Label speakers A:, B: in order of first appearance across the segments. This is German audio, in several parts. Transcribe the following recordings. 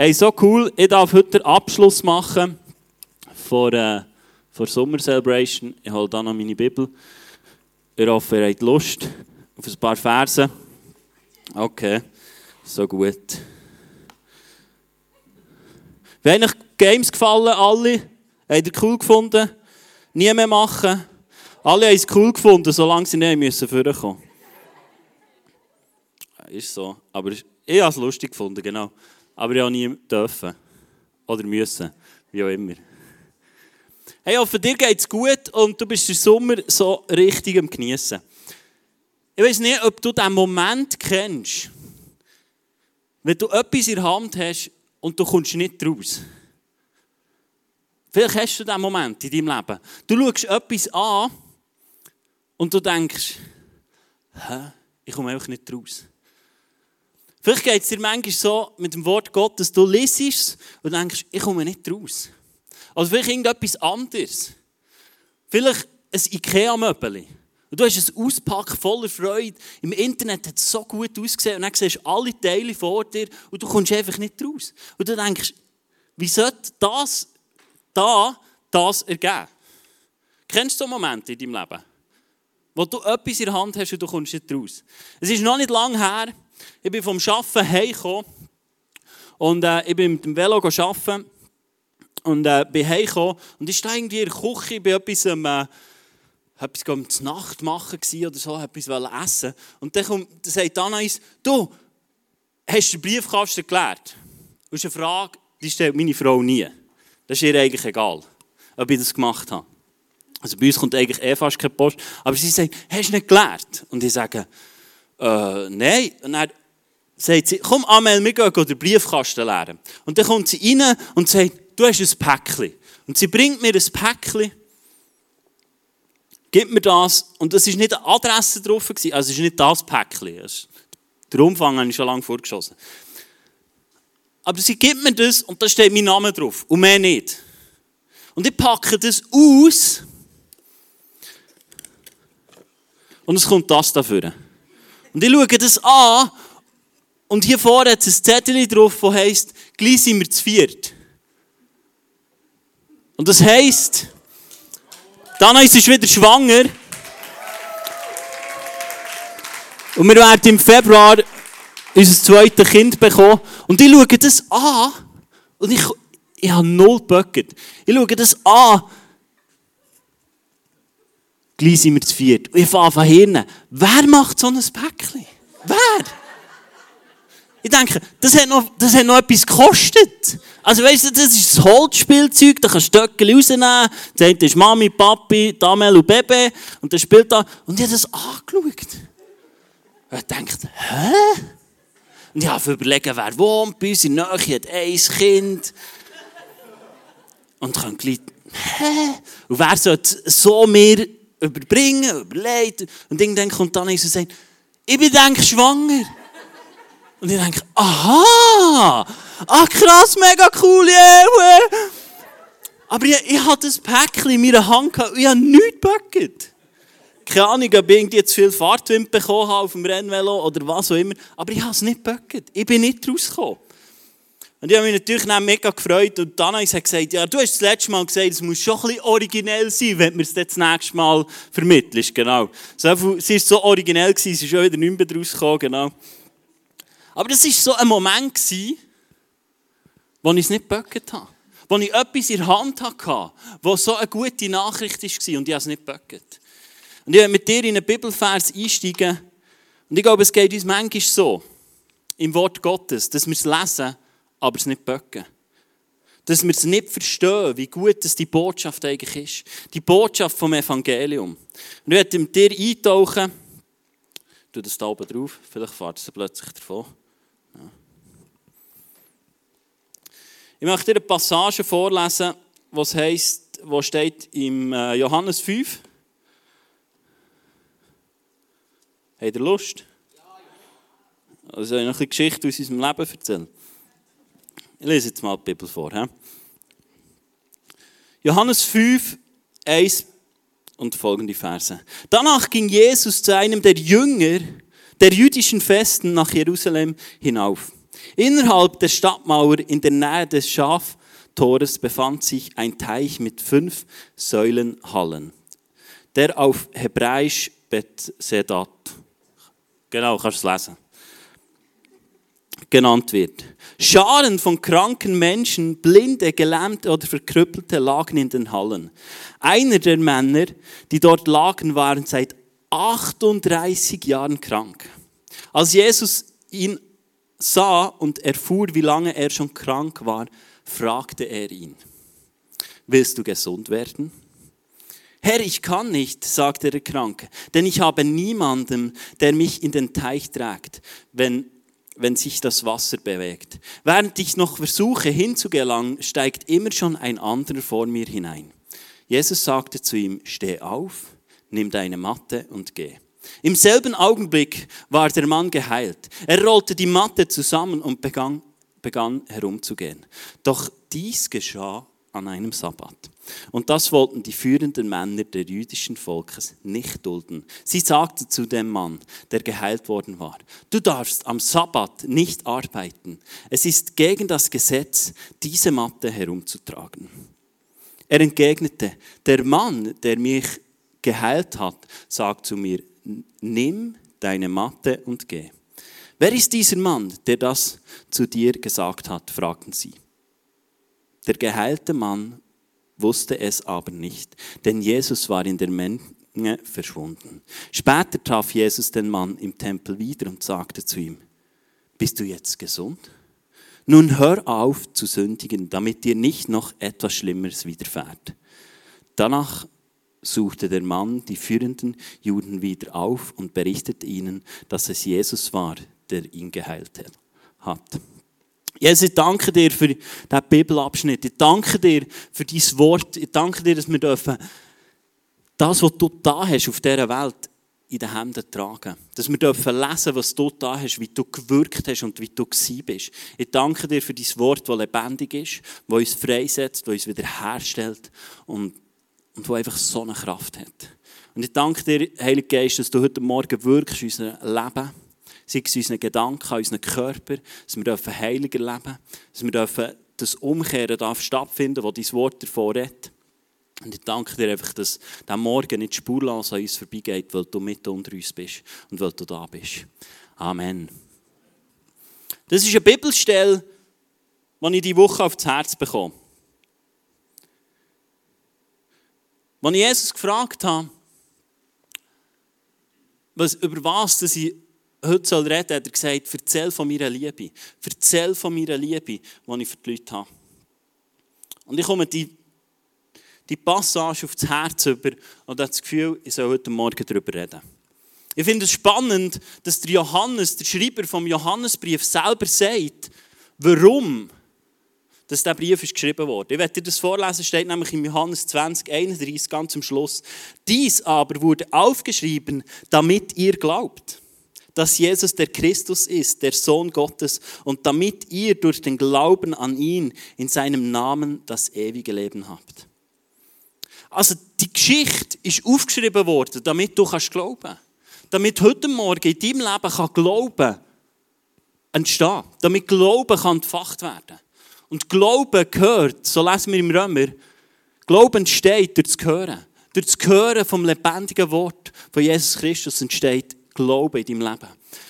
A: Hey, so cool. Ich darf heute den Abschluss machen vor, äh, vor Summer Celebration. Ich hole dann noch meine Bibel. Ich hoffe, ihr habt Lust auf ein paar Verse. Okay, so gut. Wie haben euch Games gefallen, alle? Habt ihr cool gefunden? Nie mehr machen? Alle haben es cool gefunden, solange sie nicht müssen vorkommen. Ist so. Aber ich habe es lustig gefunden, genau. Aber habe nie dürfen. Oder müssen. Wie auch immer. Hey, ich hoffe, dir geht es gut und du bist den Sommer so richtig am Genießen. Ich weiß nicht, ob du diesen Moment kennst, wenn du etwas in der Hand hast und du kommst nicht raus. Vielleicht hast du diesen Moment in deinem Leben. Du schaust etwas an und du denkst, hä, ich komme einfach nicht raus. Vielleicht geht es dir manchmal so mit dem Wort Gottes, du liest es und denkst, ich komme nicht raus. Also vielleicht irgendetwas anderes. Vielleicht ein Ikea-Möbel. Und du hast es auspackt voller Freude. Im Internet hat es so gut ausgesehen. Und dann siehst du alle Teile vor dir und du kommst einfach nicht raus. Und du denkst, wie sollte das da das ergeben? Kennst du so Momente in deinem Leben? Wo du etwas in der Hand hast und du kommst nicht raus. Es ist noch nicht lange her, ich bin vom Arbeiten heimgekommen und äh, ich bin mit dem Velo arbeiten und äh, bin heimgekommen und ich stehe irgendwie in der Küche, bei etwas, ähm, äh, etwas um die Nacht machen oder so, etwas essen und dann, kommt, dann sagt Anais, du, hast du den Briefkasten geleert? Das ist eine Frage, die stellt meine Frau nie. Das ist ihr eigentlich egal, ob ich das gemacht habe. Also bei uns kommt eigentlich eh fast keine Post. Aber sie sagt, hast du nicht gelernt? Und ich sage, äh, nein. Und dann sagt sie, komm Amel, wir gehen den Briefkasten lernen. Und dann kommt sie rein und sagt, du hast ein Päckchen. Und sie bringt mir ein Päckchen, gibt mir das, und das war nicht eine Adresse drauf, also es ist nicht das Päckchen. Der Umfang habe ich schon lange vorgeschossen. Aber sie gibt mir das und da steht mein Name drauf und mehr nicht. Und ich packe das aus und es kommt das dafür. Und ich schaue das an und hier vorne hat es ein Zettel drauf, das heisst, gleich sind wir zu viert. Und das heisst, Dana ist wieder schwanger. Und wir werden im Februar unser zweites Kind bekommen. Und ich schaue das an und ich, ich habe null Böcke. Ich schaue das an Gleich sind wir zu viert. Und ich fange an hin. Wer macht so ein Päckchen? Wer? Ich denke, das hat noch, das hat noch etwas gekostet. Also weißt du, das ist das Holzspielzeug, da kannst du Stöckchen rausnehmen. Das ist Mami, Papi, Damel und Baby. Und dann spielt da. Und ich habe das angeschaut. Und ich dachte, hä? Und ich habe überlegt, wer wohnt bei uns in der Nähe, hat ein Kind. Und ich kann gleich, hä? Und wer sollte so mir überbringen, überlegt. Und dann kommt dann Jesus und sagt, ich bin denk schwanger. Und ich denke, aha, ach krass, mega cool, yeah. Aber ich, ich hatte das Päckchen in meiner Hand und ich habe nichts geböckert. Keine Ahnung, ob ich jetzt viel Fahrtwind bekommen habe auf dem Rennvelo oder was auch immer. Aber ich habe es nicht geböckert. Ich bin nicht rausgekommen. Und ich habe mich natürlich dann mega gefreut und Dana hat gesagt, ja, du hast das letzte Mal gesagt, es muss schon ein bisschen originell sein, wenn du es das nächste Mal vermittelst, genau. So sie war so originell, gewesen, sie ist schon wieder nicht mehr daraus gekommen, genau. Aber das war so ein Moment, gewesen, wo ich es nicht geböckert habe. Wo ich etwas in der Hand hatte, wo so eine gute Nachricht war und ich habe es nicht geböckert. Und ich werde mit dir in einen Bibelvers einsteigen und ich glaube, es geht uns manchmal so, im Wort Gottes, dass wir es lesen, aber es nicht böcken. Dass wir es nicht verstehen, wie gut das die Botschaft eigentlich ist. Die Botschaft vom Evangelium. Und ich werde mit dir eintauchen. Ich tue das da oben drauf. Vielleicht fährt es plötzlich davon. Ja. Ich möchte dir eine Passage vorlesen, was heißt, wo steht im äh, Johannes 5. Habt ihr Lust? Also ich noch eine Geschichte aus unserem Leben erzählen. Ich lese jetzt mal die Bibel vor. He? Johannes 5, 1 und folgende Verse. Danach ging Jesus zu einem der Jünger der jüdischen Festen nach Jerusalem hinauf. Innerhalb der Stadtmauer in der Nähe des Schaftores befand sich ein Teich mit fünf Säulenhallen, der auf Hebräisch Bethsedat, genau, kannst du es lesen, genannt wird. Scharen von kranken Menschen, Blinde, Gelähmte oder Verkrüppelte lagen in den Hallen. Einer der Männer, die dort lagen, waren seit 38 Jahren krank. Als Jesus ihn sah und erfuhr, wie lange er schon krank war, fragte er ihn, willst du gesund werden? Herr, ich kann nicht, sagte der Kranke, denn ich habe niemanden, der mich in den Teich trägt, wenn, wenn sich das Wasser bewegt. Während ich noch versuche hinzugelangen, steigt immer schon ein anderer vor mir hinein. Jesus sagte zu ihm, steh auf, nimm deine Matte und geh. Im selben Augenblick war der Mann geheilt. Er rollte die Matte zusammen und begann, begann herumzugehen. Doch dies geschah an einem Sabbat. Und das wollten die führenden Männer der jüdischen Volkes nicht dulden. Sie sagten zu dem Mann, der geheilt worden war, du darfst am Sabbat nicht arbeiten. Es ist gegen das Gesetz, diese Matte herumzutragen. Er entgegnete, der Mann, der mich geheilt hat, sagt zu mir, nimm deine Matte und geh. Wer ist dieser Mann, der das zu dir gesagt hat? fragten sie. Der geheilte Mann wusste es aber nicht, denn Jesus war in der Menge verschwunden. Später traf Jesus den Mann im Tempel wieder und sagte zu ihm, bist du jetzt gesund? Nun hör auf zu sündigen, damit dir nicht noch etwas Schlimmeres widerfährt. Danach suchte der Mann die führenden Juden wieder auf und berichtete ihnen, dass es Jesus war, der ihn geheilt hat. Jesus, ich danke dir für diesen Bibelabschnitt. Ich danke dir für dein Wort. Ich danke dir, dass wir dürfen das, was du da hast auf dieser Welt, in den Händen tragen. Dass wir dürfen lesen, was du da hast, wie du gewirkt hast und wie du gewesen bist. Ich danke dir für dein Wort, das lebendig ist, das uns freisetzt, das uns wiederherstellt und, und das einfach so eine Kraft hat. Und ich danke dir, Heiliger Geist, dass du heute Morgen wirkst in unserem Leben sei es unseren Gedanken, unseren Körper, dass wir dürfen heiliger leben, dass wir dürfen das Umkehren darf stattfinden, wo dein Wort davor redet. Und ich danke dir einfach, dass der Morgen nicht spurlos an uns vorbeigeht, weil du mit unter uns bist und weil du da bist. Amen. Das ist eine Bibelstelle, die ich diese Woche aufs Herz bekomme. Als ich Jesus gefragt habe, was, über was dass ich heute soll reden, hat er gesagt, erzähl von meiner Liebe. Erzähl von meiner Liebe, die ich für die Leute habe. Und ich komme die, die Passage aufs Herz über und habe das Gefühl, ich soll heute Morgen darüber reden. Ich finde es spannend, dass der Johannes, der Schreiber vom Johannesbrief, selber sagt, warum dass dieser Brief ist geschrieben wurde. Ich werde dir das vorlesen, steht nämlich im Johannes 20, 31 ganz am Schluss. Dies aber wurde aufgeschrieben, damit ihr glaubt dass Jesus der Christus ist, der Sohn Gottes, und damit ihr durch den Glauben an ihn in seinem Namen das ewige Leben habt. Also die Geschichte ist aufgeschrieben worden, damit du kannst glauben. Damit heute Morgen in deinem Leben kann Glauben entstehen. Damit Glauben kann entfacht werden. Und Glauben gehört, so lesen wir im Römer, Glauben entsteht durch das Hören. Durch das Hören vom lebendigen Wort von Jesus Christus entsteht Glauben in deinem Leben.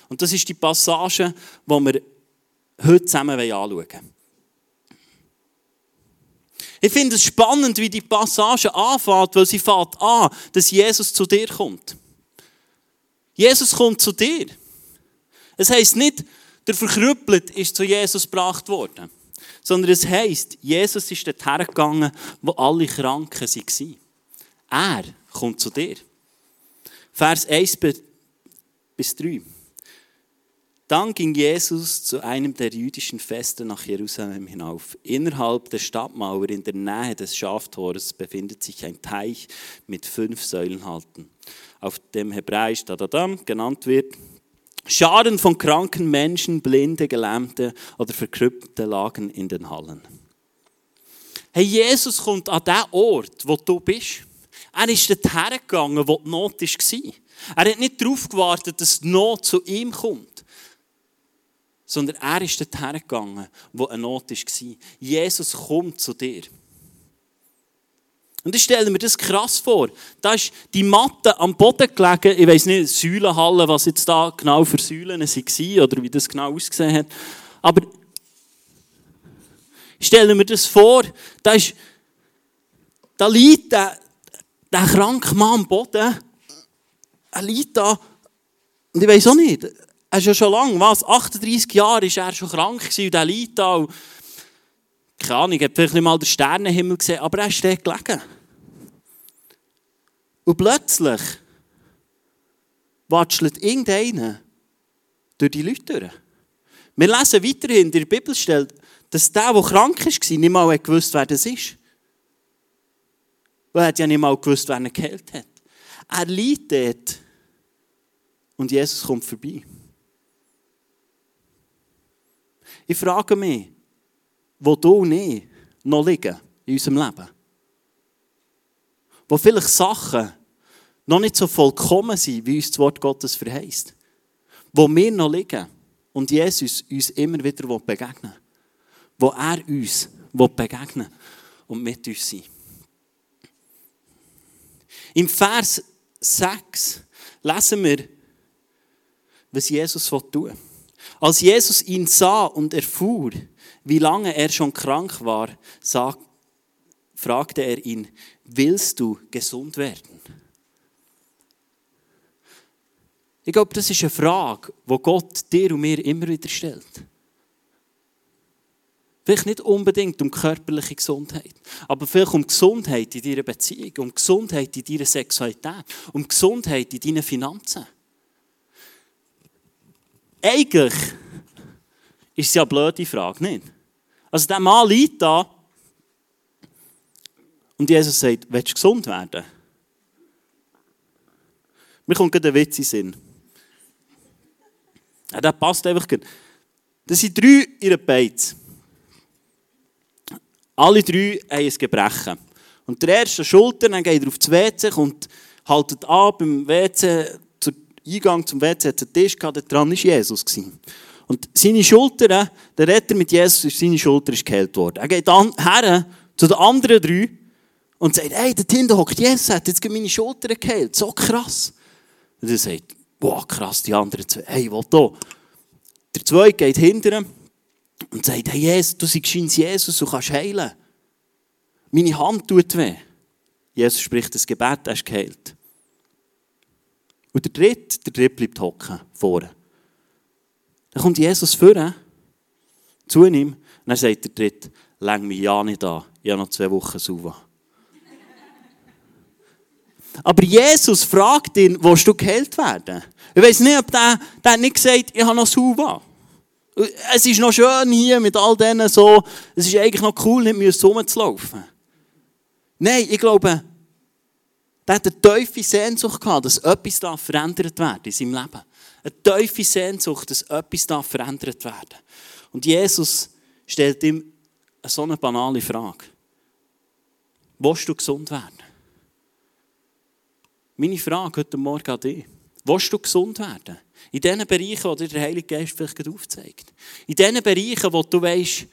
A: Und das ist die Passage, die wir heute zusammen anschauen wollen. Ich finde es spannend, wie die Passage anfängt, weil sie fängt an, dass Jesus zu dir kommt. Jesus kommt zu dir. Es heisst nicht, der Verkrüppelt ist zu Jesus gebracht worden, sondern es heisst, Jesus ist dort hergegangen, wo alle Kranken waren. Er kommt zu dir. Vers 1 bis 3. Dann ging Jesus zu einem der jüdischen Feste nach Jerusalem hinauf. Innerhalb der Stadtmauer in der Nähe des Schaftores befindet sich ein Teich mit fünf Säulenhalten, auf dem Hebräisch Dadadam genannt wird. Scharen von kranken Menschen, Blinde, Gelähmte oder Verkrüppte lagen in den Hallen. Hey, Jesus kommt an den Ort, wo du bist. Er ist dorthin gegangen, wo die Not war. Er hat nicht darauf gewartet, dass die Not zu ihm kommt, sondern er ist dorthin gegangen, wo eine Not war. Jesus kommt zu dir. Und ich stelle mir das krass vor. Da ist die Matte am Boden gelegen. Ich weiß nicht, Säulenhalle, was jetzt da genau für Säulen waren oder wie das genau ausgesehen hat. Aber stelle mir das vor, da, ist, da liegt der, der kranke Mann am Boden. Er da. Und ich weiß auch nicht, er ist ja schon lange, was? 38 Jahre ist er schon krank gewesen und er da. Und keine Ahnung, habe vielleicht nicht mal den Sternenhimmel gesehen, aber er ist dort gelegen. Und plötzlich watschelt irgendeiner durch die Leute durch. Wir lesen weiterhin in der Bibelstelle, dass der, der krank war, nicht mal gewusst wer das ist. Weil er hat ja nicht mal gewusst, wer ihn geheilt hat. Er liegt dort und Jesus kommt vorbei. Ich frage mich, wo du und ich noch liegen in unserem Leben. Wo vielleicht Sachen noch nicht so vollkommen sind, wie uns das Wort Gottes verheißt. Wo wir noch liegen und Jesus uns immer wieder begegnen. Wo er uns begegnen und mit uns sein Im Vers 6 lesen wir, was Jesus tun. Als Jesus ihn sah und erfuhr, wie lange er schon krank war, sag, fragte er ihn, willst du gesund werden? Ich glaube, das ist eine Frage, die Gott dir und mir immer wieder stellt. Vielleicht nicht unbedingt um körperliche Gesundheit, aber vielleicht um Gesundheit in deiner Beziehung, um Gesundheit in deiner Sexualität, um Gesundheit in deinen Finanzen. Eigentlich ist es ja eine blöde Frage, nicht? Also der Mann liegt da und Jesus sagt, willst du gesund werden? Mir kommt gerade ein Witz in Sinn. Ja, der passt einfach gut. Das sind drei ihre Beiz. Alle drei haben ein Gebrechen. Und der erste Schulter, dann geht er auf das WC und haltet an beim WC, Eingang zum WC einen Tisch gehabt, dran war Jesus. Und seine Schulter, der Retter mit Jesus, seine Schulter ist geheilt worden. Er geht dann her zu den anderen drei und sagt, hey, der Tinder hockt Jesus, hat jetzt meine Schulter geheilt. So krass. Und er sagt, boah, krass, die anderen zwei, hey, was da? Der zweite geht hinterher und sagt, hey, Jesus, du bist Jesus, du kannst heilen. Meine Hand tut weh. Jesus spricht das Gebet, er ist geheilt. Und der dritte, der dritte bleibt hocken, vorne. Dann kommt Jesus vor, zu ihm, und dann sagt der dritte, läng mich ja nicht an, ich habe noch zwei Wochen sauber. Aber Jesus fragt ihn, willst du geheilt werden? Ich weiß nicht, ob der, der hat nicht gesagt, ich habe noch sauber. Es ist noch schön hier mit all denen so, es ist eigentlich noch cool, nicht rumzulaufen. Nein, ich glaube, der hat eine tiefe Sehnsucht gehabt, dass etwas verändert werden in seinem Leben. Eine tiefe Sehnsucht, dass etwas verändert werden Und Jesus stellt ihm so eine banale Frage. Willst du gesund werden? Meine Frage heute Morgen an dich. Willst du gesund werden? In diesen Bereichen, wo dir der Heilige Geist vielleicht aufzeigt. In diesen Bereichen, wo du weißt,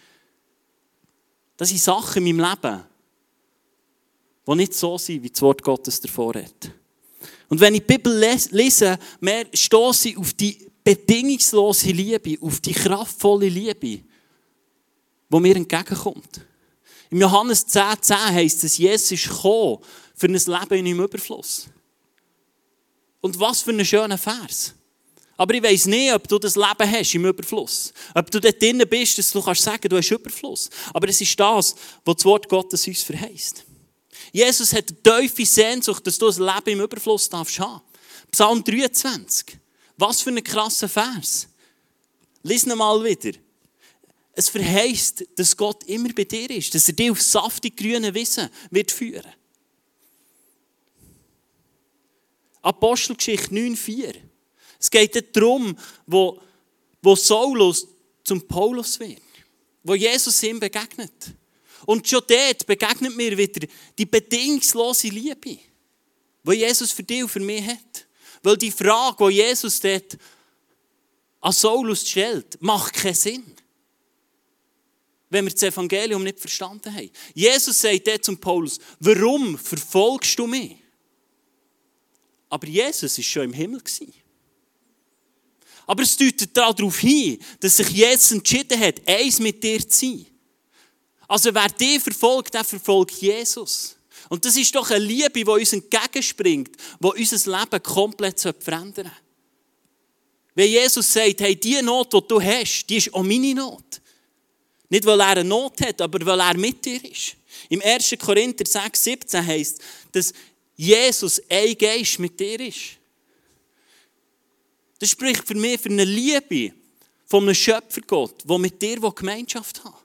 A: das sind Sachen in meinem Leben, die nicht so sind, wie das Wort Gottes davor hat. Und wenn ich die Bibel lese, mehr stoße ich auf die bedingungslose Liebe, auf die kraftvolle Liebe, die mir entgegenkommt. Im Johannes 10,10 10 heißt es, Jesus gekommen für ein Leben im Überfluss. Und was für ein schöner Vers. Aber ich weiß nicht, ob du das Leben hast im Überfluss. Ob du dort drinnen bist, dass du kannst sagen, du hast Überfluss. Aber es ist das, was das Wort Gottes uns verheißt. Jesus hat eine tiefe Sehnsucht, dass du ein Leben im Überfluss darfst haben. Psalm 23. Was für ein krasser Vers. Lies ihn mal wieder. Es verheißt, dass Gott immer bei dir ist, dass er dich auf saftig grüne Wissen wird führen. Apostelgeschichte 9,4. Es geht darum, wo, wo Saulus zum Paulus wird, wo Jesus ihm begegnet. Und schon dort begegnet mir wieder die bedingungslose Liebe, die Jesus für dich und für mich hat. Weil die Frage, die Jesus dort an Saulus stellt, macht keinen Sinn. Wenn wir das Evangelium nicht verstanden haben. Jesus sagt dort zum Paulus, warum verfolgst du mich? Aber Jesus ist schon im Himmel. Aber es deutet darauf hin, dass sich Jesus entschieden hat, eins mit dir zu sein. Also wer dich verfolgt, der verfolgt Jesus. Und das ist doch eine Liebe, die uns entgegenspringt, die unser Leben komplett verändern soll. Wenn Jesus sagt, hey, die Not, die du hast, die ist auch meine Not. Nicht, weil er eine Not hat, aber weil er mit dir ist. Im 1. Korinther 6, 17 heißt, dass Jesus ein Geist mit dir ist. Das spricht für mich für eine Liebe von einem Schöpfergott, der mit dir Gemeinschaft hat.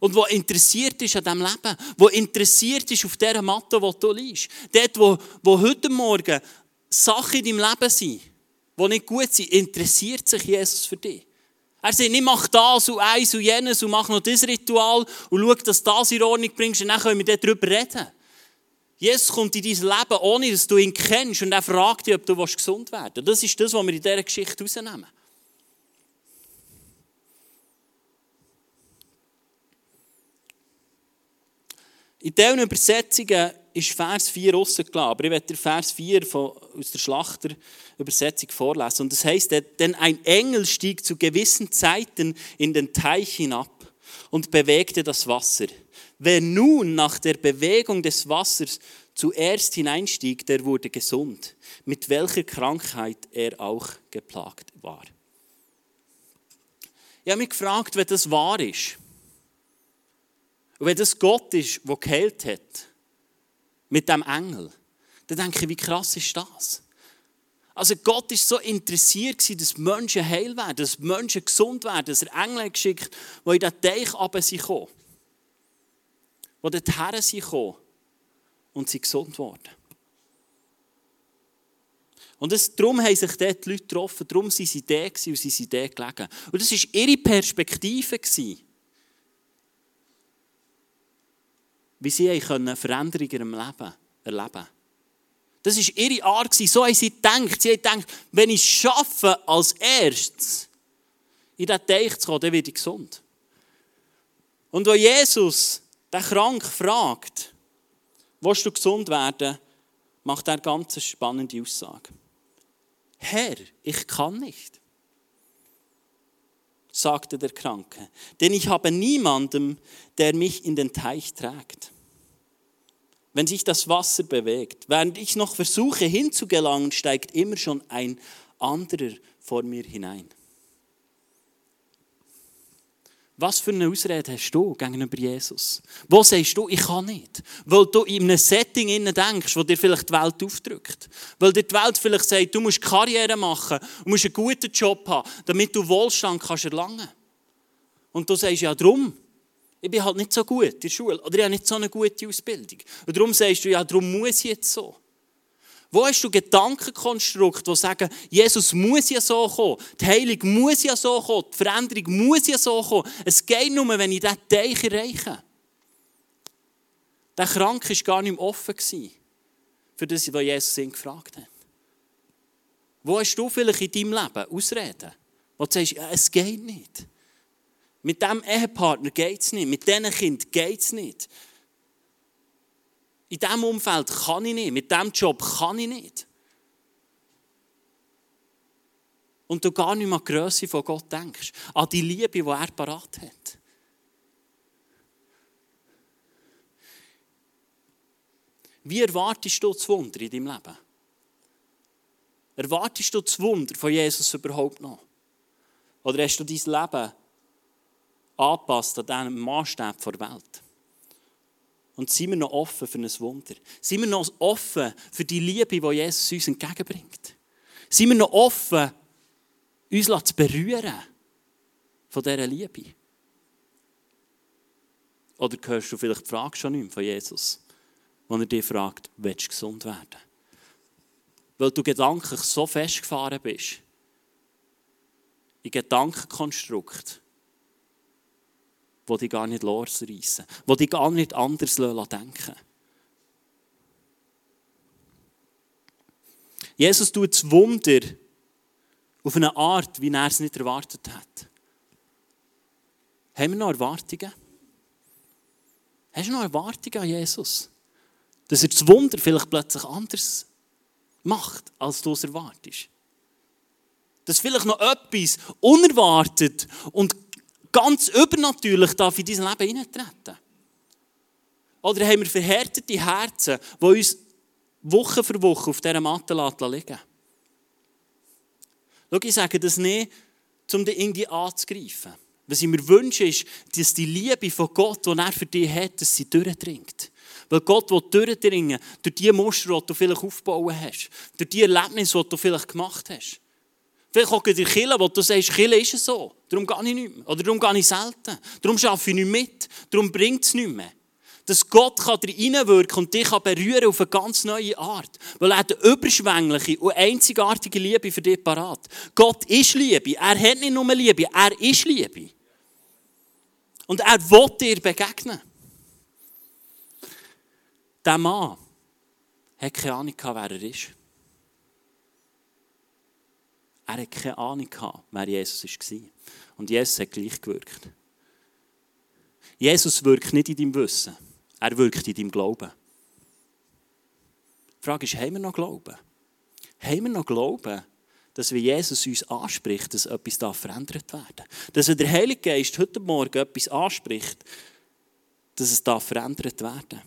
A: Und der interessiert ist an diesem Leben. Der interessiert ist auf dieser Matte, wo du liegst. Dort, wo, wo heute Morgen Sachen in deinem Leben sind, die nicht gut sind, interessiert sich Jesus für dich. Er sagt nicht, mach das und eins und jenes und mach noch das Ritual und schau, dass du das in Ordnung bringst und dann können wir darüber reden. Jesus kommt in dein Leben, ohne dass du ihn kennst und er fragt dich, ob du gesund werden willst. Das ist das, was wir in dieser Geschichte rausnehmen. In diesen Übersetzungen ist Vers 4 rausgelassen, aber ich werde den Vers 4 von, aus der Schlachter-Übersetzung vorlesen. Und das heißt, denn ein Engel stieg zu gewissen Zeiten in den Teich hinab und bewegte das Wasser. Wer nun nach der Bewegung des Wassers zuerst hineinstieg, der wurde gesund, mit welcher Krankheit er auch geplagt war. Ich habe mich gefragt, wenn das wahr ist. Und wenn das Gott ist, der geheilt hat, mit dem Engel, dann denke ich, wie krass ist das? Also Gott ist so interessiert dass Menschen heil werden, dass Menschen gesund werden, dass er Engel geschickt, die in den Teich runter sind gekommen, die dorthin sind gekommen und sind gesund worden. Und das, darum haben sich dort die Leute getroffen, darum waren sie da und sie sind da gelegen. Und das war ihre Perspektive. Gewesen. Wie sie Veränderungen in ihrem Leben erleben können. Das war ihre Art. So haben sie gedacht. Sie haben gedacht, wenn ich es schaffe, als erstes in diesen Teich zu kommen, dann werde ich gesund. Und als Jesus den Krank fragt, willst du gesund werden, macht er eine ganz spannende Aussage. Herr, ich kann nicht, sagte der Kranke, denn ich habe niemanden, der mich in den Teich trägt wenn sich das Wasser bewegt. Während ich noch versuche hinzugelangen, steigt immer schon ein anderer vor mir hinein. Was für eine Ausrede hast du gegenüber Jesus? Wo sagst du, ich kann nicht? Weil du in einem Setting denkst, wo dir vielleicht die Welt aufdrückt. Weil dir die Welt vielleicht sagt, du musst Karriere machen und musst einen guten Job haben, damit du Wohlstand kannst erlangen kannst. Und du sagst, ja, drum ich bin halt nicht so gut in der Schule oder ich habe nicht so eine gute Ausbildung. Und darum sagst du, ja, darum muss ich jetzt so. Wo hast du Gedankenkonstrukte, die sagen, Jesus muss ja so kommen, die Heilung muss ja so kommen, die Veränderung muss ja so kommen. Es geht nur, wenn ich diesen Teich erreiche. Der Krank war gar nicht mehr offen für das, was Jesus ihn gefragt hat. Wo hast du vielleicht in deinem Leben Ausreden, wo du sagst, es geht nicht. Mit diesem Ehepartner geht es nicht. Mit diesen Kind geht es nicht. In diesem Umfeld kann ich nicht. Mit diesem Job kann ich nicht. Und du gar nicht mehr an die Grösse von Gott denkst. An die Liebe, die er parat hat. Wie erwartest du das Wunder in deinem Leben? Erwartest du das Wunder von Jesus überhaupt noch? Oder hast du dein Leben angepasst an diesen Maßstab der Welt. Und sind wir noch offen für ein Wunder? Sind wir noch offen für die Liebe, die Jesus uns entgegenbringt? Sind wir noch offen, uns zu berühren von dieser Liebe? Oder hörst du vielleicht die Frage schon nicht von Jesus, wenn er dich fragt, willst du gesund werden? Weil du gedanklich so festgefahren bist, in Gedankenkonstrukt, die gar nicht losreißen, die gar nicht anders denken Jesus tut das Wunder Auf eine Art, wie er es nicht erwartet hat. Haben wir noch Erwartungen? Hast du noch Erwartungen an Jesus? Dass er das Wunder vielleicht plötzlich anders macht, als du es erwartest. Dass vielleicht noch etwas unerwartet und ganz übernatürlich darf in dein Leben hineintreten. Oder haben wir verhärtete Herzen, die uns Woche für Woche auf dieser Matte liegen Schau, ich sage das nicht, um dich irgendwie anzugreifen. Was ich mir wünsche, ist, dass die Liebe von Gott, die er für dich hat, dass sie durchdringt. Weil Gott will durchdringen durch die Muster, die du vielleicht aufgebaut hast. Durch die Erlebnisse, die du vielleicht gemacht hast. Vielleicht auch in der Kille, wo du sagst, Kille ist es so. Darum gehe ich nicht mehr. Oder darum gehe ich selten. Darum arbeite ich nicht mit. Darum bringt es nicht mehr. Dass Gott kann reinwirken und dich berühren auf eine ganz neue Art. Weil er hat eine überschwängliche und einzigartige Liebe für dich parat. Gott ist Liebe. Er hat nicht nur Liebe, er ist Liebe. Und er will dir begegnen. Der Mann hat keine Ahnung, wer er ist. Er hat keine Ahnung, wer Jesus war. Und Jesus hat gleich gewirkt. Jesus wirkt nicht in deinem Wissen, er wirkt in deinem Glauben. Die Frage ist, haben wir noch Glauben? Haben wir noch Glauben, dass wenn Jesus uns anspricht, dass etwas da verändert werden Dass wenn der Heilige Geist heute Morgen etwas anspricht, dass es da verändert werden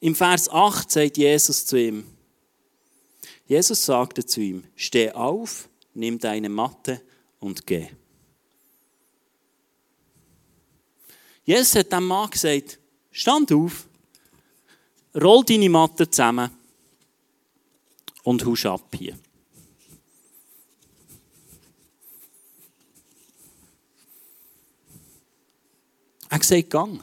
A: Im Vers 8 sagt Jesus zu ihm, Jesus sagte zu ihm, steh auf, nimm deine Matte und geh. Jesus hat dem Mann gesagt, stand auf, roll deine Matte zusammen und husch ab hier. Er gesagt, gang.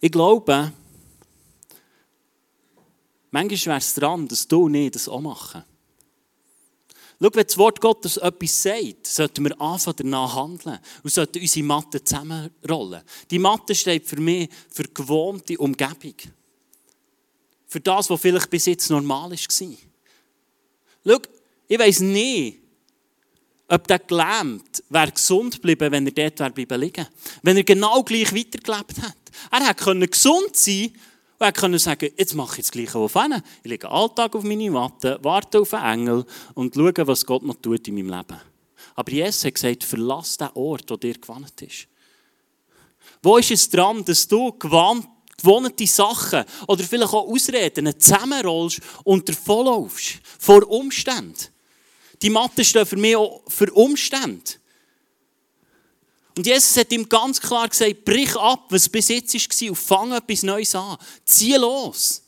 A: Ich glaube, manchmal wäre es dran, dass du nicht das auch machen. Schau, wenn das Wort Gottes etwas sagt, sollten wir anfangen, danach handeln und sollten unsere Matte zusammenrollen. Die Matte steht für mich für gewohnte Umgebung. Für das, was vielleicht bis jetzt normal war. Schau, ich weiss nie, ob der gelähmt wäre gesund geblieben, wenn er dort wäre bleiben liegen. Wenn er genau gleich weitergelebt hat. Er hätte gesund sein und er konnte sagen, jetzt mache ich das Gleiche auf einen. Ich lege Alltag auf meine Matte, warte auf einen Engel und schaue, was Gott noch tut in meinem Leben. Aber Jesus hat gesagt, verlass den Ort, der dir gewohnt ist. Wo ist es dran, dass du gewohnt gewohnte Sachen oder vielleicht auch Ausreden zusammenrollst und davonlaufst vor Umständen. Die Matte steht für mich auch für Umstände. Und Jesus hat ihm ganz klar gesagt, brich ab, was bis jetzt war und fang etwas Neues an. Zieh los.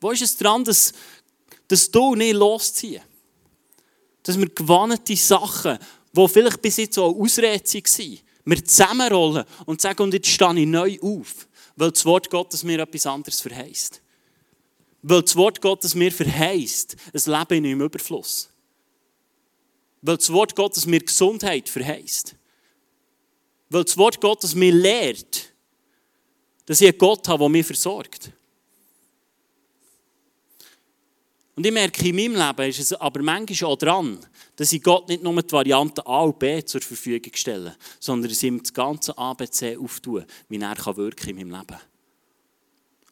A: Wo ist es dran, dass, dass du nicht losziehen? Dass wir gewohnte Sachen, die vielleicht bis jetzt auch Ausrede waren, wir zusammenrollen und sagen, und jetzt stehe ich neu auf, weil das Wort Gottes mir etwas anderes verheißt. Weil das Wort Gottes mir verheißt, ein Leben in einem Überfluss. Weil das Wort Gottes mir Gesundheit verheißt. Weil das Wort Gottes mir lehrt, dass ich einen Gott habe, der mich versorgt. Und ich merke, in meinem Leben ist es aber manchmal auch dran, dass ich Gott nicht nur die Variante A und B zur Verfügung stelle, sondern dass ich ihm das ganze ABC auftue, wie er wirken kann in meinem Leben.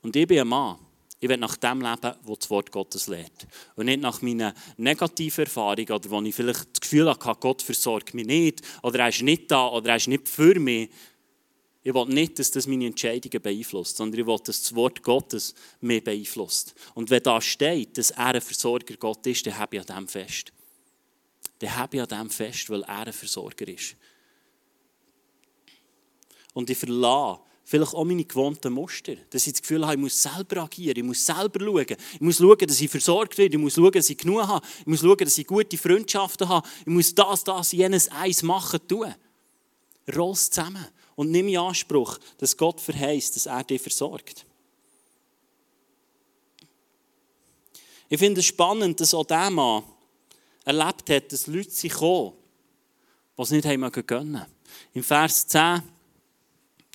A: Und ich bin ein Mann, ich will nach dem leben, was das Wort Gottes lehrt. Und nicht nach meinen negativen Erfahrungen oder wo ich vielleicht das Gefühl habe, Gott versorgt mich nicht oder er ist nicht da oder er ist nicht für mich. Ich will nicht, dass das meine Entscheidungen beeinflusst, sondern ich will, dass das Wort Gottes mich beeinflusst. Und wenn da steht, dass er ein Versorger Gott ist, dann habe ich an dem fest. Dann habe ich an dem fest, weil er ein Versorger ist. Und ich verlasse vielleicht auch meine gewohnten Muster. Dass ich das Gefühl habe, ich muss selber agieren, ich muss selber schauen. Ich muss schauen, dass ich versorgt werde, ich muss schauen, dass ich genug habe, ich muss schauen, dass ich gute Freundschaften habe, ich muss das, das, jenes, eins machen, tun. Roll zusammen und nimm in Anspruch, dass Gott verheißt, dass er dich versorgt. Ich finde es spannend, dass auch dieser Mann erlebt hat, dass Leute sich kommen, die es nicht haben gönnen Im Vers 10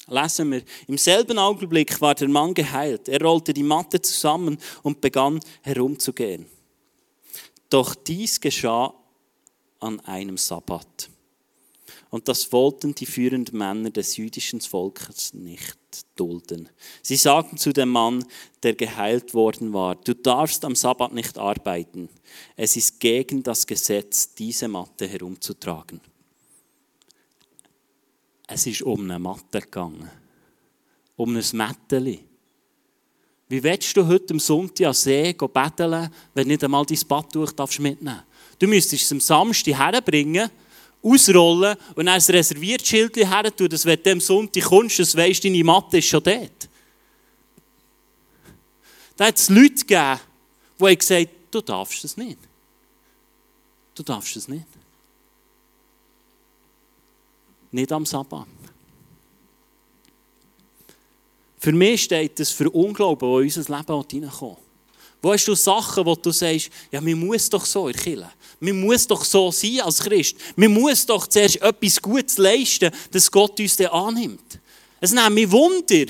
A: lesen wir, im selben Augenblick war der Mann geheilt. Er rollte die Matte zusammen und begann herumzugehen. Doch dies geschah an einem Sabbat. Und das wollten die führenden Männer des jüdischen Volkes nicht dulden. Sie sagten zu dem Mann, der geheilt worden war, du darfst am Sabbat nicht arbeiten. Es ist gegen das Gesetz, diese Matte herumzutragen. Es ist um eine Matte gegangen. Um ein Mätteli. Wie willst du heute am Sonntag an See betteln, wenn du nicht einmal dein Badtuch mitnehmen darfst? Du müsstest es am Samstag herbringen, ausrollen und dann ein Reserviertschild her tun, dass wenn du am Sonntag kommst, das weisst, deine Matte ist schon dort. Da hat es Leute gegeben, die gesagt haben, du darfst es nicht. Du darfst es nicht. Nicht am Sabbat. Für mich steht das für Unglauben, wo in unser Leben hineinkommt. Wo hast du Sachen, wo du sagst, ja, man muss doch so erkillen. Man muss doch so sein als Christ. Man muss doch zuerst etwas Gutes leisten, dass Gott uns dann annimmt. Es nimmt mich Wunder,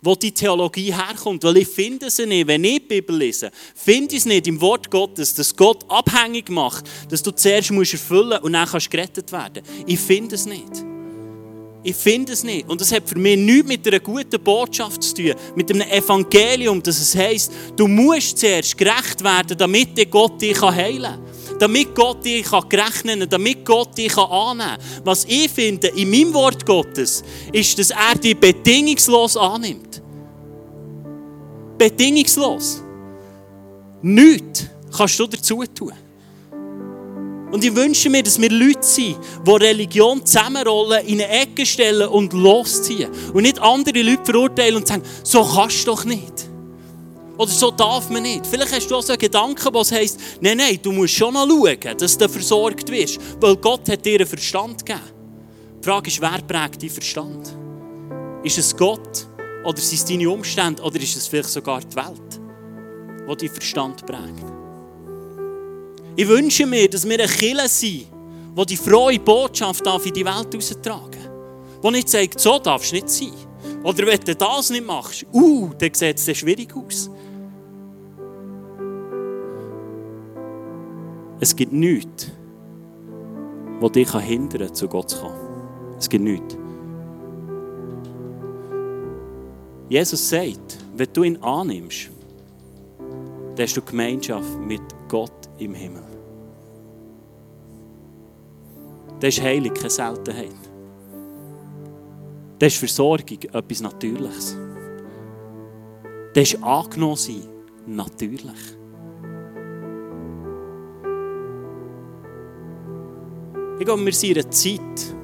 A: wo die Theologie herkommt, weil ich finde sie nicht, wenn ich die Bibel lese, finde ich es nicht im Wort Gottes, dass Gott abhängig macht, dass du zuerst erfüllen musst und dann kannst gerettet werden. Ich finde es nicht. Ich finde es nicht. Und das hat für mich nichts mit einer guten Botschaft zu tun, mit einem Evangelium, dass es heisst, du musst zuerst gerecht werden, damit Gott dich heilen kann. Damit Gott dich gerecht nennen kann, damit Gott dich annehmen kann. Was ich finde in meinem Wort Gottes, ist, dass er dich bedingungslos annimmt. Bedingungslos. Nichts kannst du dazu tun. Und ich wünsche mir, dass wir Leute sind, die Religion zusammenrollen, in eine Ecke stellen und losziehen. Und nicht andere Leute verurteilen und sagen, so kannst du doch nicht. Oder so darf man nicht. Vielleicht hast du auch so einen Gedanken, was heisst, nein, nein, du musst schon noch schauen, dass du versorgt wirst. Weil Gott hat dir einen Verstand gegeben. Die Frage ist, wer prägt deinen Verstand? Ist es Gott? Oder sind es deine Umstände? Oder ist es vielleicht sogar die Welt, die deinen Verstand prägt? Ich wünsche mir, dass wir eine Kirche sind, die die frohe Botschaft in die Welt raustragen darf. Die nicht sagt, so darfst du nicht sein. Oder wenn du das nicht machst, uh, dann sieht es schwierig aus. Es gibt nichts, was dich hindern kann, zu Gott zu kommen. Es gibt nichts. Jesus sagt, wenn du ihn annimmst, dann hast du Gemeinschaft mit Gott im Himmel. Das ist Heilig keine Seltenheit. Das ist Versorgung etwas Natürliches. Das ist angenommen natürlich. Ich glaube, wir sind in einer Zeit,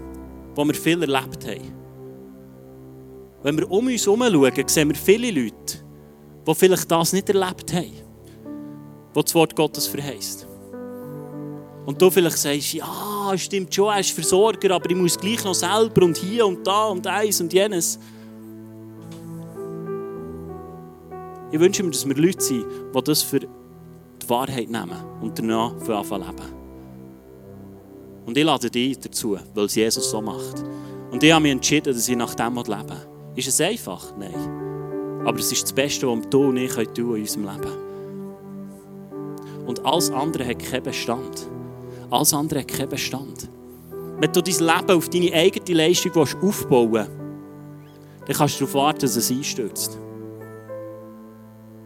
A: wo wir viel erlebt haben. Wenn wir um uns herum schauen, sehen wir viele Leute, die vielleicht das nicht erlebt haben wo das Wort Gottes verheißt. Und du vielleicht sagst, ja, stimmt schon, er ist Versorger, aber ich muss gleich noch selber und hier und da und eins und jenes. Ich wünsche mir, dass wir Leute sind, die das für die Wahrheit nehmen und danach für anfangen leben. Und ich lade dich dazu, weil es Jesus so macht. Und ich habe mich entschieden, dass ich nach dem leben. Ist es einfach? Nein. Aber es ist das Beste, was du und ich tun können in unserem Leben. Und alles andere hat keinen Bestand. Alles andere hat keinen Bestand. Wenn du dein Leben auf deine eigene Leistung aufbauen willst, dann kannst du darauf warten, dass es einstürzt.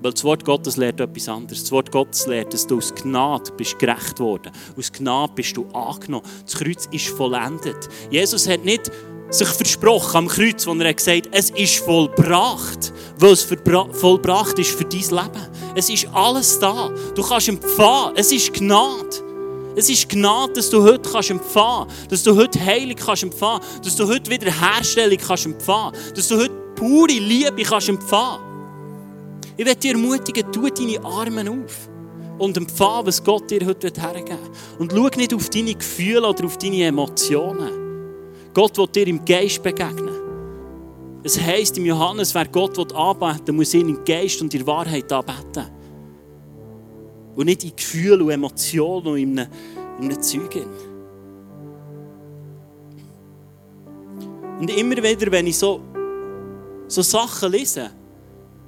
A: Weil das Wort Gottes lehrt etwas anderes. Das Wort Gottes lehrt, dass du aus Gnade bist gerecht worden. Aus Gnade bist du angenommen. Das Kreuz ist vollendet. Jesus hat nicht sich versprochen am Kreuz, wo er gesagt hat, es ist vollbracht, weil es vollbracht ist für dein Leben. Es ist alles da. Du kannst empfangen. Es ist Gnade. Es ist Gnade, dass du heute kannst empfangen kannst. Dass du heute Heilung kannst empfangen Dass du heute Wiederherstellung kannst empfangen Dass du heute pure Liebe kannst empfangen Ich werde dir ermutigen, tu deine Arme auf und empfange, was Gott dir heute hergeben will. Und schau nicht auf deine Gefühle oder auf deine Emotionen. Gott will dir im Geist begegnen. Es heisst im Johannes, wer Gott anbeten muss ihn im Geist und in Wahrheit anbeten. Und nicht in Gefühlen und Emotionen und in einem, in einem Zeug. Und immer wieder, wenn ich so so Sachen lesen,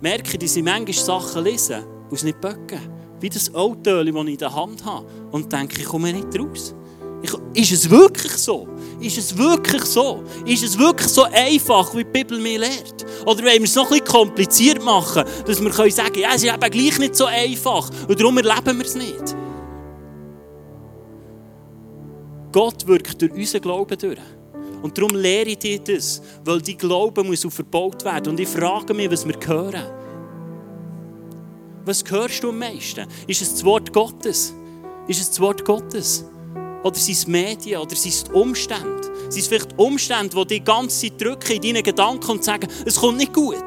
A: merke ich, dass ich manchmal Sachen lese und es nicht böcken. Wie das Auto, das ich in der Hand habe. Und denke, ich komme nicht raus. Ich, ist es wirklich so? Ist es wirklich so? Ist es wirklich so einfach, wie die Bibel mir lehrt? Oder wollen wir es noch ein bisschen kompliziert machen, dass wir können sagen, ja, es ist eben gleich nicht so einfach und darum erleben wir es nicht? Gott wirkt durch unseren Glauben durch. Und darum lehre ich dir das, weil dein Glauben muss verbaut werden. Und ich frage mich, was wir hören. Was hörst du am meisten? Ist es das Wort Gottes? Ist es das Wort Gottes? Oder sind es Medien? Oder sind es Umstände? Sind es vielleicht Umstände, die die ganze Zeit drücken in deinen Gedanken und sagen, es kommt nicht gut.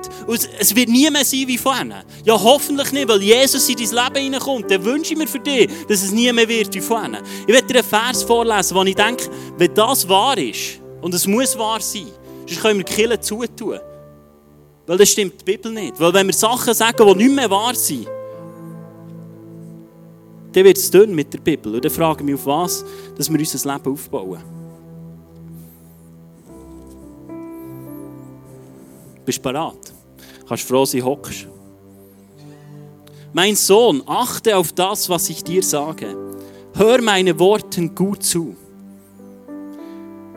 A: Es wird nie mehr sein wie vorher. Ja, hoffentlich nicht, weil Jesus in dein Leben hineinkommt. Dann wünsche ich mir für dich, dass es nie mehr wird wie vorher. Ich werde dir einen Vers vorlesen, wo ich denke, wenn das wahr ist, und es muss wahr sein. Sonst können wir die Kirche zutun. Weil das stimmt die Bibel nicht. Weil wenn wir Sachen sagen, die nicht mehr wahr sind, dann wird es dünn mit der Bibel. Und dann frage ich mich, auf was dass wir unser Leben aufbauen. Bist du bereit? Kannst froh sein, hockst. Mein Sohn, achte auf das, was ich dir sage. Hör meine Worten gut zu.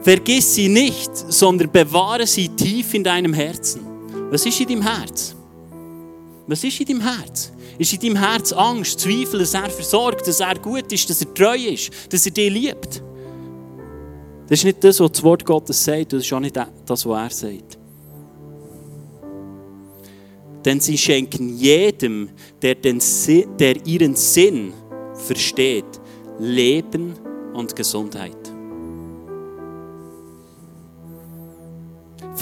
A: Vergiss sie nicht, sondern bewahre sie tief in deinem Herzen. Was ist in deinem Herz? Was ist in deinem Herz? Ist in deinem Herz Angst, Zweifel, dass er versorgt, dass er gut ist, dass er treu ist, dass er dich liebt? Das ist nicht das, was das Wort Gottes sagt, das ist auch nicht das, was er sagt. Denn sie schenken jedem, der, den, der ihren Sinn versteht, Leben und Gesundheit.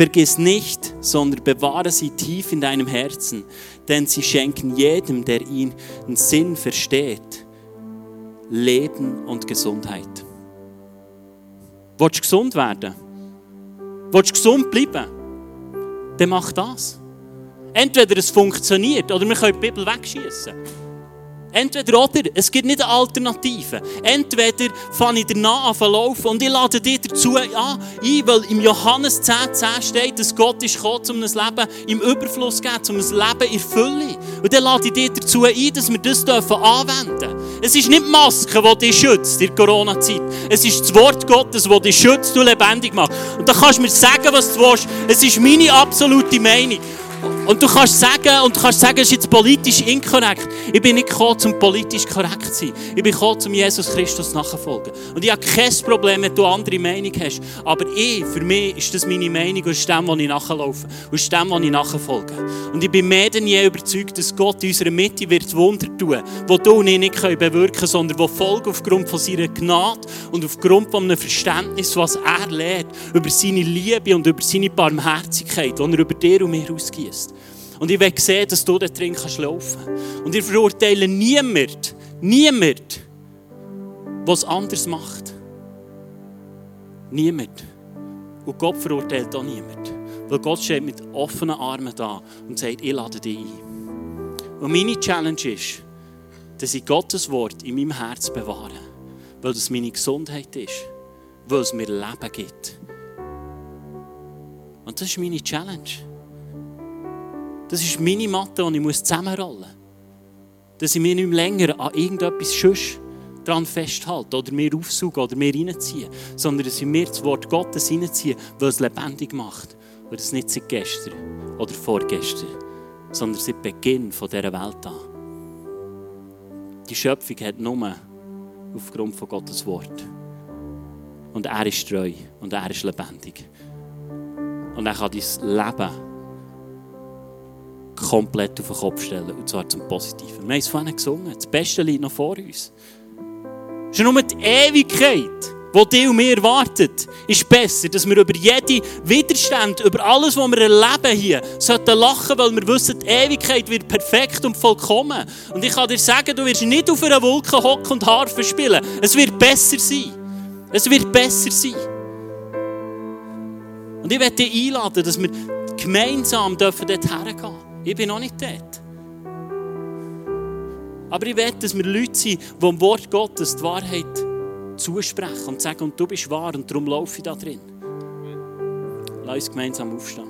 A: Vergiss nicht, sondern bewahre sie tief in deinem Herzen, denn sie schenken jedem, der ihren Sinn versteht, Leben und Gesundheit. Willst du gesund werden? Willst du gesund bleiben? Dann mach das. Entweder es funktioniert oder wir können die Bibel wegschießen. Entweder oder, es gibt nicht eine Alternative. Entweder fange ich danach an zu laufen und ich lade dich dazu ein, weil im Johannes 10, 10 steht, dass Gott ist gekommen, um ein Leben im Überfluss zu geben, um ein Leben in Fülle. Und dann lade ich dich dazu ein, dass wir das dürfen anwenden dürfen. Es ist nicht Maske, die dich schützt in der Corona-Zeit. Es ist das Wort Gottes, das dich schützt und lebendig macht. Und da kannst du mir sagen, was du willst. Es ist meine absolute Meinung. Und du kannst sagen, und du kannst sagen, es ist jetzt politisch inkorrekt. Ich bin nicht gekommen, um politisch korrekt zu sein. Ich bin gekommen, um Jesus Christus nachzufolgen. Und ich habe kein Problem, wenn du andere Meinung hast. Aber ich, für mich ist das meine Meinung und ist dem, was ich nachlaufe. Und ist dem, was ich nachfolge. Und ich bin mehr denn je überzeugt, dass Gott in unserer Mitte wird Wunder tun, die du und ich nicht bewirken können, sondern die folgen aufgrund von seiner Gnade und aufgrund von einem Verständnis, was er lehrt, über seine Liebe und über seine Barmherzigkeit, die er über dir und mir ausgießt. Und ich will sehen, dass du da drin kannst laufen Und ich verurteile niemand, niemand, was anders macht. Niemand. Und Gott verurteilt auch niemand. Weil Gott steht mit offenen Armen da und sagt, ich lade dich ein. Und meine Challenge ist, dass ich Gottes Wort in meinem Herz bewahre. Weil das meine Gesundheit ist. Weil es mir Leben gibt. Und das ist meine Challenge. Das ist meine Matte, die ich zusammenrollen muss. Dass ich mich nicht länger an irgendetwas Schuss daran festhalte oder mir aufsauge oder mir reinziehe, sondern dass ich mir das Wort Gottes reinziehe, weil es lebendig macht. Weil es nicht seit gestern oder vorgestern, sondern seit Beginn dieser Welt an. Die Schöpfung hat nur aufgrund von Gottes Wort. Und er ist treu und er ist lebendig. Und er kann dein Leben komplett auf den Kopf stellen. Und zwar zum Positiven. Wir haben es vorhin gesungen. Das Beste liegt noch vor uns. Ist nur die Ewigkeit, die dich und mir erwartet, ist besser, dass wir über jede Widerstand, über alles, was wir erleben hier, sollten lachen, weil wir wissen, die Ewigkeit wird perfekt und vollkommen. Und ich kann dir sagen, du wirst nicht auf einer Wolke hocken und Harfe spielen. Es wird besser sein. Es wird besser sein. Und ich werde dich einladen, dass wir gemeinsam dort hergehen dürfen. Ich bin noch nicht dort. Aber ich will, dass wir Leute sind, die dem Wort Gottes die Wahrheit zusprechen und sagen, und du bist wahr und darum laufe ich da drin. Lass uns gemeinsam aufstehen.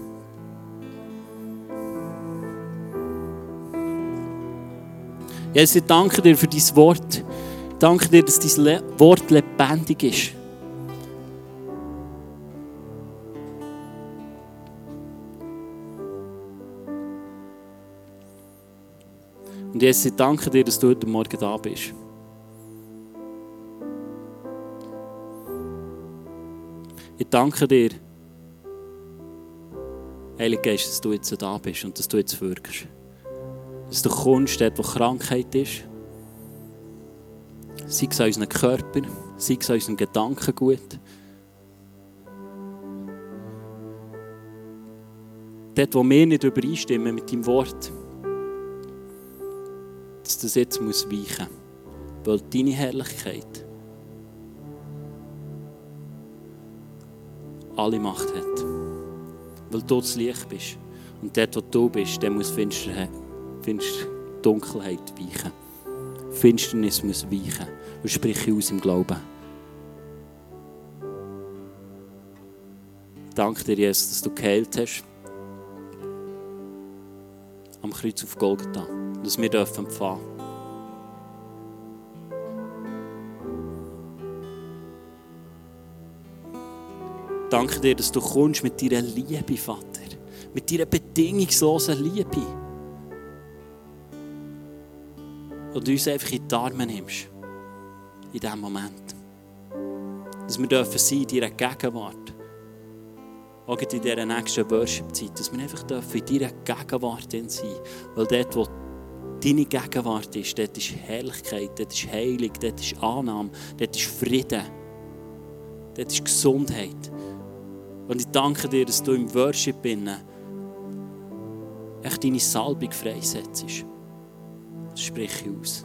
B: Jesus, ich danke dir für dein Wort. Ich danke dir, dass dein Wort lebendig ist. Und Jesus, ich danke dir, dass du heute Morgen da bist. Ich danke dir, Heilige Geist, dass du jetzt da bist und dass du jetzt wirkst. Dass du kommst dort, wo Krankheit ist. Sei es an unserem Körper, sei es an unserem Gedankengut. Dort, wo wir nicht übereinstimmen mit deinem Wort. Dass das jetzt muss weichen muss. Weil deine Herrlichkeit alle Macht hat. Weil du das Licht bist. Und dort, wo du bist, der muss Finster, Finster, Dunkelheit weichen. Finsternis muss weichen. Und sprich aus im Glauben. Danke dir, Jesus, dass du geheilt hast. Am Kreuz auf Golgatha. Dass wir dürfen empfangen. Danke dir, dass du kommst mit deiner Liebe, Vater. Mit deiner bedingungslosen Liebe. Und uns einfach in die Arme nimmst. In diesem Moment. Dass wir dürfen sein in deiner Gegenwart. Auch in dieser nächsten Worship-Zeit. Dass wir einfach dürfen in deiner Gegenwart sein. Weil dort, wo deine Gegenwart ist, dort ist Herrlichkeit, dort ist Heilung, dort ist Annahme, dort ist Frieden, dort ist Gesundheit. Und ich danke dir, dass du im Worship binnen echt deine Salbung freisetzt. Sprich aus.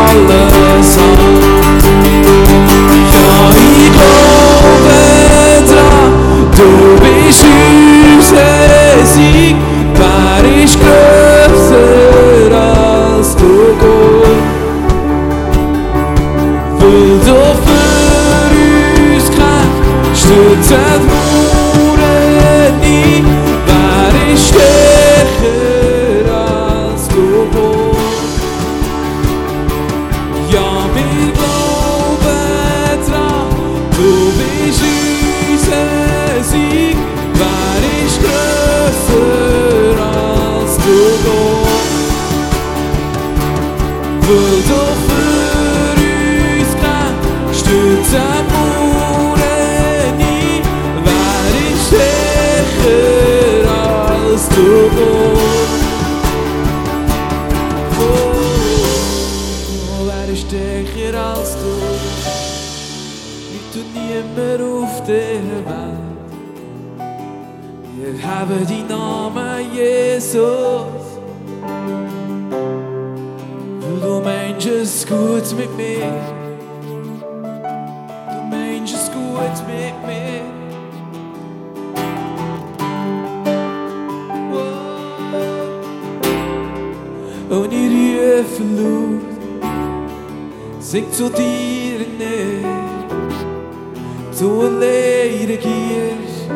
C: Du
B: allein regierst.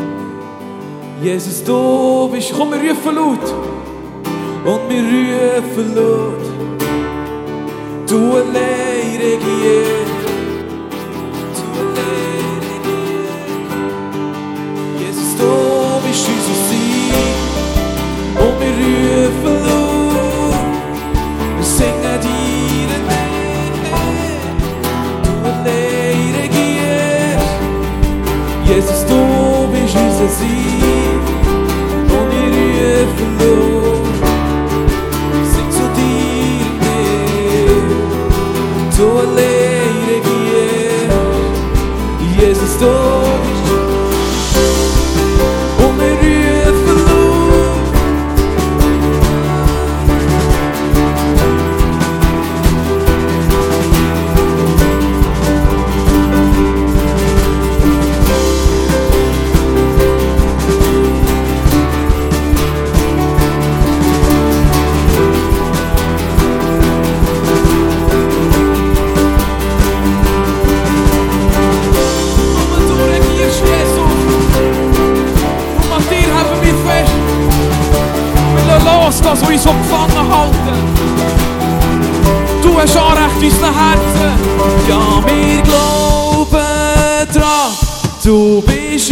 B: Jesus, du bist, komm, wir rufen laut. Und wir rufen laut. Du allein regierst. Du Du allein regierst. Jesus, du los, das, was uns so gefangen halten. Du hast Anrecht in unseren Herzen. Ja, wir glauben dran. Du bist